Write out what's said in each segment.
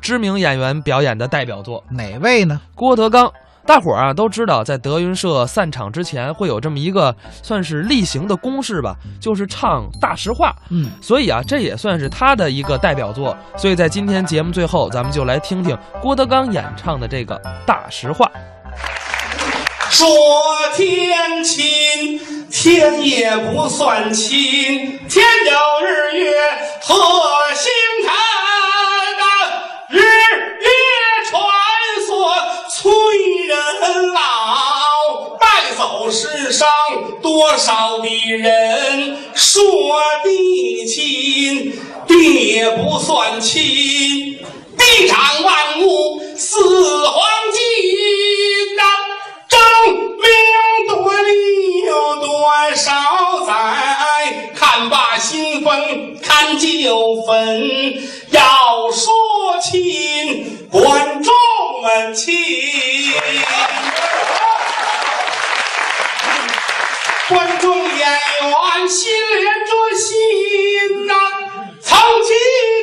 知名演员表演的代表作。哪位呢？郭德纲，大伙儿啊都知道，在德云社散场之前会有这么一个算是例行的公事吧，就是唱大实话。嗯，所以啊，这也算是他的一个代表作。所以在今天节目最后，咱们就来听听郭德纲演唱的这个《大实话》。说天亲，天也不算亲，天有日月和星辰啊，日月穿梭催人老，带走世上多少的人。说地亲，地也不算亲，地长万物似黄金呐。争名夺利有多少载？看罢新坟看旧坟。要说亲，观众们观众演员心连着心呐、曾记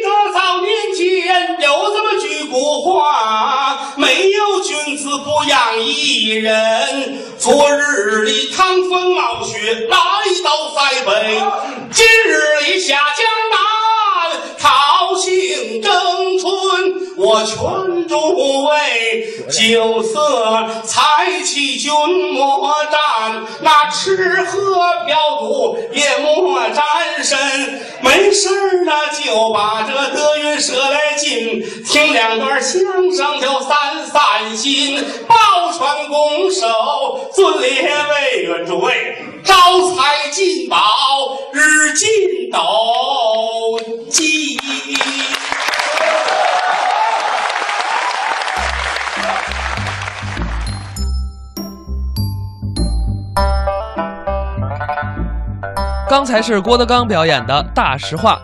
得早年间有这么句古话：没有君子不养艺人。昨日里趟风冒雪来到塞北，今日里下江南我劝诸位酒色财气君莫沾，那吃喝嫖赌也莫沾身。没事呢，就把这德云社来进，听两段相声就散散心。抱拳拱手，尊列为元诸位，招财进宝，日进刚才是郭德纲表演的《大实话》。